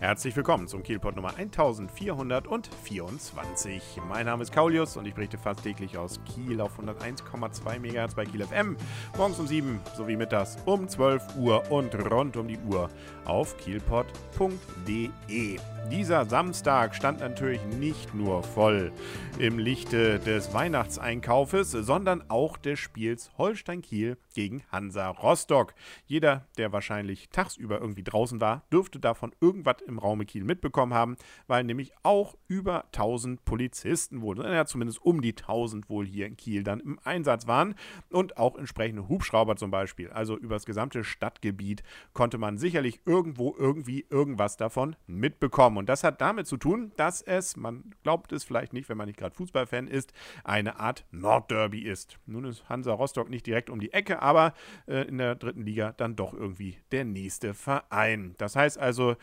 Herzlich willkommen zum Kielpot Nummer 1424. Mein Name ist Kaulius und ich berichte fast täglich aus Kiel auf 101,2 MHz bei Kiel FM. Morgens um 7 sowie mittags um 12 Uhr und rund um die Uhr auf kielpot.de. Dieser Samstag stand natürlich nicht nur voll im Lichte des Weihnachtseinkaufes, sondern auch des Spiels Holstein Kiel gegen Hansa Rostock. Jeder, der wahrscheinlich tagsüber irgendwie draußen war, dürfte davon irgendwas im Raume Kiel mitbekommen haben, weil nämlich auch über 1000 Polizisten wohl, ja zumindest um die 1000 wohl hier in Kiel dann im Einsatz waren und auch entsprechende Hubschrauber zum Beispiel. Also über das gesamte Stadtgebiet konnte man sicherlich irgendwo irgendwie irgendwas davon mitbekommen. Und das hat damit zu tun, dass es, man glaubt es vielleicht nicht, wenn man nicht gerade Fußballfan ist, eine Art Nordderby ist. Nun ist Hansa Rostock nicht direkt um die Ecke, aber äh, in der dritten Liga dann doch irgendwie der nächste Verein. Das heißt also,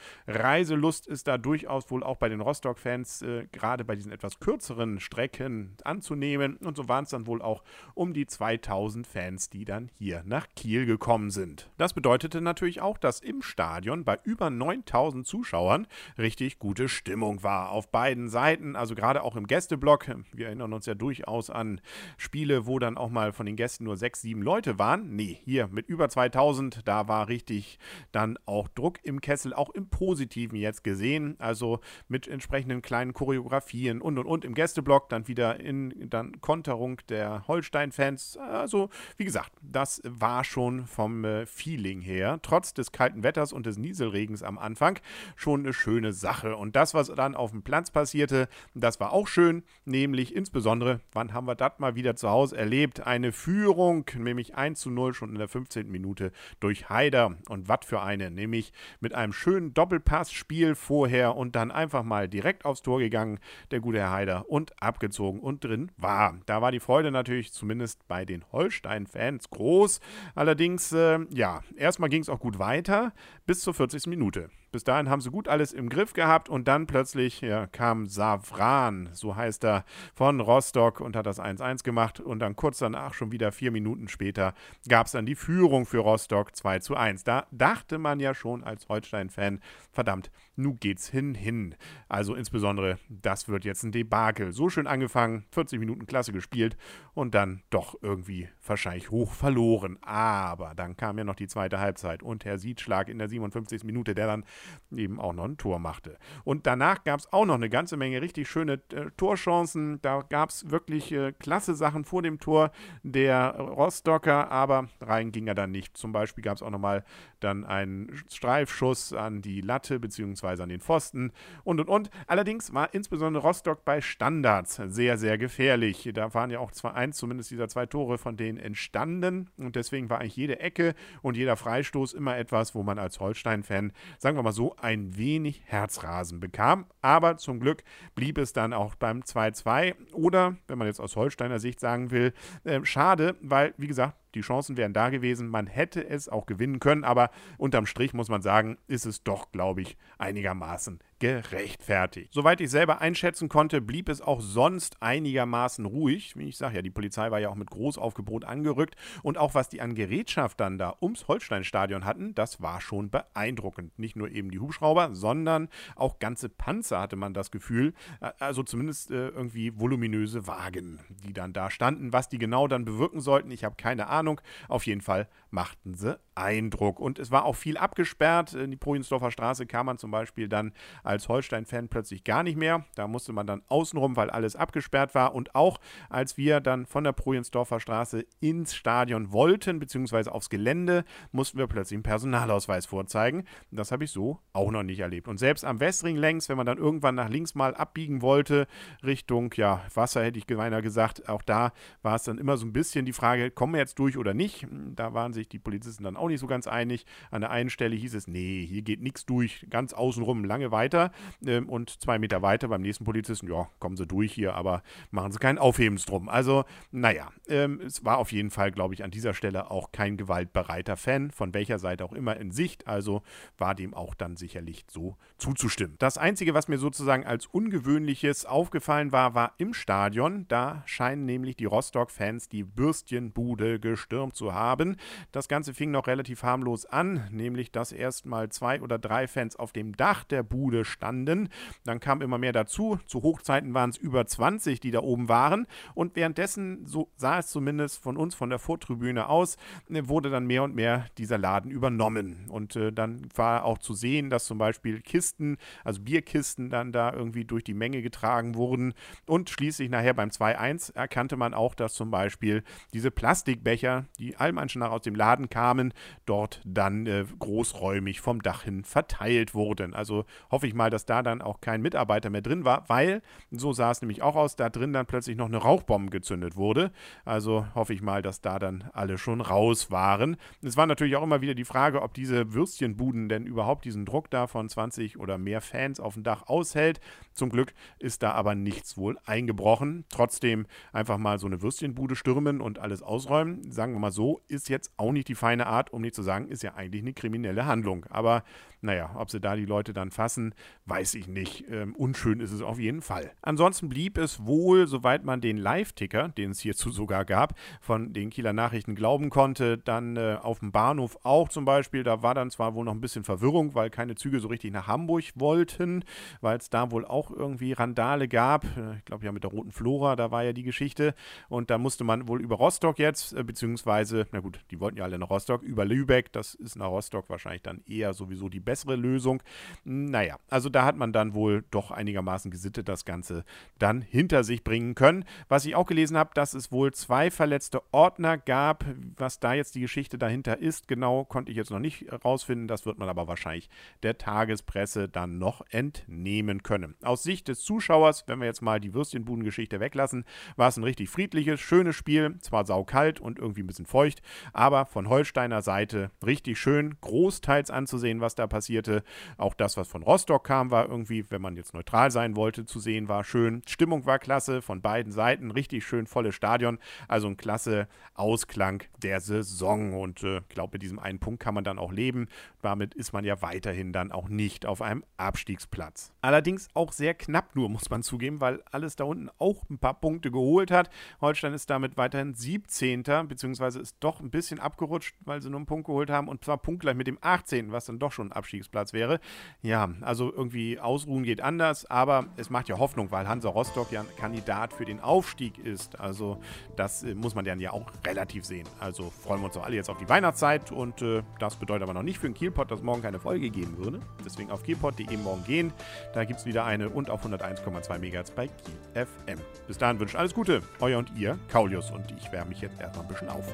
Reiselust ist da durchaus wohl auch bei den Rostock-Fans äh, gerade bei diesen etwas kürzeren Strecken anzunehmen. Und so waren es dann wohl auch um die 2000 Fans, die dann hier nach Kiel gekommen sind. Das bedeutete natürlich auch, dass im Stadion bei über 9000 Zuschauern richtig gute Stimmung war. Auf beiden Seiten, also gerade auch im Gästeblock. Wir erinnern uns ja durchaus an Spiele, wo dann auch mal von den Gästen nur sechs, sieben Leute waren. Nee, hier mit über 2000, da war richtig dann auch Druck im Kessel, auch im Po Positiven jetzt gesehen. Also mit entsprechenden kleinen Choreografien und und und im Gästeblock dann wieder in dann Konterung der Holstein-Fans. Also, wie gesagt, das war schon vom äh, Feeling her, trotz des kalten Wetters und des Nieselregens am Anfang, schon eine schöne Sache. Und das, was dann auf dem Platz passierte, das war auch schön, nämlich insbesondere, wann haben wir das mal wieder zu Hause erlebt? Eine Führung, nämlich 1 zu 0 schon in der 15. Minute durch Haider. Und was für eine, nämlich mit einem schönen Doppel Doppelpassspiel vorher und dann einfach mal direkt aufs Tor gegangen, der gute Herr Haider, und abgezogen und drin war. Da war die Freude natürlich zumindest bei den Holstein-Fans groß. Allerdings, äh, ja, erstmal ging es auch gut weiter bis zur 40. Minute. Bis dahin haben sie gut alles im Griff gehabt und dann plötzlich ja, kam Savran, so heißt er, von Rostock und hat das 1-1 gemacht und dann kurz danach, schon wieder vier Minuten später, gab es dann die Führung für Rostock 2 zu 1. Da dachte man ja schon als Holstein-Fan, verdammt, nun geht's hin, hin. Also insbesondere, das wird jetzt ein Debakel. So schön angefangen, 40 Minuten klasse gespielt und dann doch irgendwie wahrscheinlich hoch verloren. Aber dann kam ja noch die zweite Halbzeit und Herr Siedschlag in der 57. Minute, der dann eben auch noch ein Tor machte. Und danach gab es auch noch eine ganze Menge richtig schöne äh, Torchancen. Da gab es wirklich äh, klasse Sachen vor dem Tor der Rostocker, aber rein ging er dann nicht. Zum Beispiel gab es auch nochmal dann einen Streifschuss an die Latte bzw. an den Pfosten und und und. Allerdings war insbesondere Rostock bei Standards sehr, sehr gefährlich. Da waren ja auch zwei, eins zumindest dieser zwei Tore von denen entstanden und deswegen war eigentlich jede Ecke und jeder Freistoß immer etwas, wo man als Holstein-Fan, sagen wir mal, mal so, ein wenig Herzrasen bekam. Aber zum Glück blieb es dann auch beim 2-2. Oder, wenn man jetzt aus Holsteiner Sicht sagen will, äh, schade, weil, wie gesagt, die Chancen wären da gewesen. Man hätte es auch gewinnen können, aber unterm Strich muss man sagen, ist es doch, glaube ich, einigermaßen gerechtfertigt. Soweit ich selber einschätzen konnte, blieb es auch sonst einigermaßen ruhig. Wie ich sage ja, die Polizei war ja auch mit Großaufgebot angerückt und auch was die an Gerätschaft dann da ums Holsteinstadion hatten, das war schon beeindruckend. Nicht nur eben die Hubschrauber, sondern auch ganze Panzer hatte man das Gefühl. Also zumindest äh, irgendwie voluminöse Wagen, die dann da standen. Was die genau dann bewirken sollten, ich habe keine Ahnung. Auf jeden Fall machten sie Eindruck. Und es war auch viel abgesperrt. In die Projensdorfer Straße kam man zum Beispiel dann als Holstein-Fan plötzlich gar nicht mehr. Da musste man dann außenrum, weil alles abgesperrt war. Und auch als wir dann von der Projensdorfer Straße ins Stadion wollten, beziehungsweise aufs Gelände, mussten wir plötzlich einen Personalausweis vorzeigen. Das habe ich so auch noch nicht erlebt. Und selbst am Westring längs, wenn man dann irgendwann nach links mal abbiegen wollte, Richtung ja, Wasser hätte ich gemeiner gesagt, auch da war es dann immer so ein bisschen die Frage, kommen wir jetzt durch oder nicht? Da waren sich die Polizisten dann auch nicht so ganz einig. An der einen Stelle hieß es, nee, hier geht nichts durch, ganz außenrum lange weiter weiter ähm, und zwei Meter weiter beim nächsten Polizisten, ja, kommen Sie durch hier, aber machen Sie keinen Aufhebens drum. Also, naja, ähm, es war auf jeden Fall, glaube ich, an dieser Stelle auch kein gewaltbereiter Fan, von welcher Seite auch immer in Sicht, also war dem auch dann sicherlich so zuzustimmen. Das Einzige, was mir sozusagen als Ungewöhnliches aufgefallen war, war im Stadion. Da scheinen nämlich die Rostock-Fans die Bürstchenbude gestürmt zu haben. Das Ganze fing noch relativ relativ harmlos an, nämlich dass erstmal zwei oder drei Fans auf dem Dach der Bude standen. Dann kam immer mehr dazu. Zu Hochzeiten waren es über 20, die da oben waren. Und währenddessen, so sah es zumindest von uns von der Vortribüne aus, wurde dann mehr und mehr dieser Laden übernommen. Und äh, dann war auch zu sehen, dass zum Beispiel Kisten, also Bierkisten, dann da irgendwie durch die Menge getragen wurden. Und schließlich nachher beim 2-1 erkannte man auch, dass zum Beispiel diese Plastikbecher, die allem nach aus dem Laden kamen, dort dann äh, großräumig vom Dach hin verteilt wurden. Also hoffe ich mal, dass da dann auch kein Mitarbeiter mehr drin war, weil, so sah es nämlich auch aus, da drin dann plötzlich noch eine Rauchbombe gezündet wurde. Also hoffe ich mal, dass da dann alle schon raus waren. Es war natürlich auch immer wieder die Frage, ob diese Würstchenbuden denn überhaupt diesen Druck da von 20 oder mehr Fans auf dem Dach aushält. Zum Glück ist da aber nichts wohl eingebrochen. Trotzdem einfach mal so eine Würstchenbude stürmen und alles ausräumen, sagen wir mal so, ist jetzt auch nicht die feine Art, um nicht zu sagen, ist ja eigentlich eine kriminelle Handlung. Aber naja, ob sie da die Leute dann fassen, weiß ich nicht. Ähm, unschön ist es auf jeden Fall. Ansonsten blieb es wohl, soweit man den Live-Ticker, den es hierzu sogar gab, von den Kieler Nachrichten glauben konnte, dann äh, auf dem Bahnhof auch zum Beispiel. Da war dann zwar wohl noch ein bisschen Verwirrung, weil keine Züge so richtig nach Hamburg wollten, weil es da wohl auch irgendwie Randale gab. Äh, ich glaube ja mit der roten Flora, da war ja die Geschichte. Und da musste man wohl über Rostock jetzt, äh, beziehungsweise, na gut, die wollten ja alle nach Rostock, über Lübeck. Das ist nach Rostock wahrscheinlich dann eher sowieso die bessere Lösung. Naja, also da hat man dann wohl doch einigermaßen gesittet das Ganze dann hinter sich bringen können. Was ich auch gelesen habe, dass es wohl zwei verletzte Ordner gab. Was da jetzt die Geschichte dahinter ist, genau konnte ich jetzt noch nicht rausfinden. Das wird man aber wahrscheinlich der Tagespresse dann noch entnehmen können. Aus Sicht des Zuschauers, wenn wir jetzt mal die Würstchenbudengeschichte weglassen, war es ein richtig friedliches, schönes Spiel. Zwar saukalt und irgendwie ein bisschen feucht, aber von Holsteiner Seite richtig schön, großteils anzusehen, was da passiert passierte. Auch das, was von Rostock kam, war irgendwie, wenn man jetzt neutral sein wollte, zu sehen, war schön. Stimmung war klasse von beiden Seiten, richtig schön volles Stadion. Also ein klasse Ausklang der Saison. Und äh, ich glaube, mit diesem einen Punkt kann man dann auch leben. Damit ist man ja weiterhin dann auch nicht auf einem Abstiegsplatz. Allerdings auch sehr knapp nur, muss man zugeben, weil alles da unten auch ein paar Punkte geholt hat. Holstein ist damit weiterhin 17. beziehungsweise ist doch ein bisschen abgerutscht, weil sie nur einen Punkt geholt haben und zwar punktgleich mit dem 18., was dann doch schon ein Abstieg Abstiegsplatz wäre. Ja, also irgendwie ausruhen geht anders, aber es macht ja Hoffnung, weil Hansa Rostock ja ein Kandidat für den Aufstieg ist. Also das äh, muss man dann ja auch relativ sehen. Also freuen wir uns doch alle jetzt auf die Weihnachtszeit und äh, das bedeutet aber noch nicht für den Kielpot, dass morgen keine Folge geben würde. Deswegen auf kielpot.de morgen gehen. Da gibt es wieder eine und auf 101,2 MHz bei Kiel FM. Bis dahin wünsche ich alles Gute. Euer und ihr, Kaulius und ich wärme mich jetzt erstmal ein bisschen auf.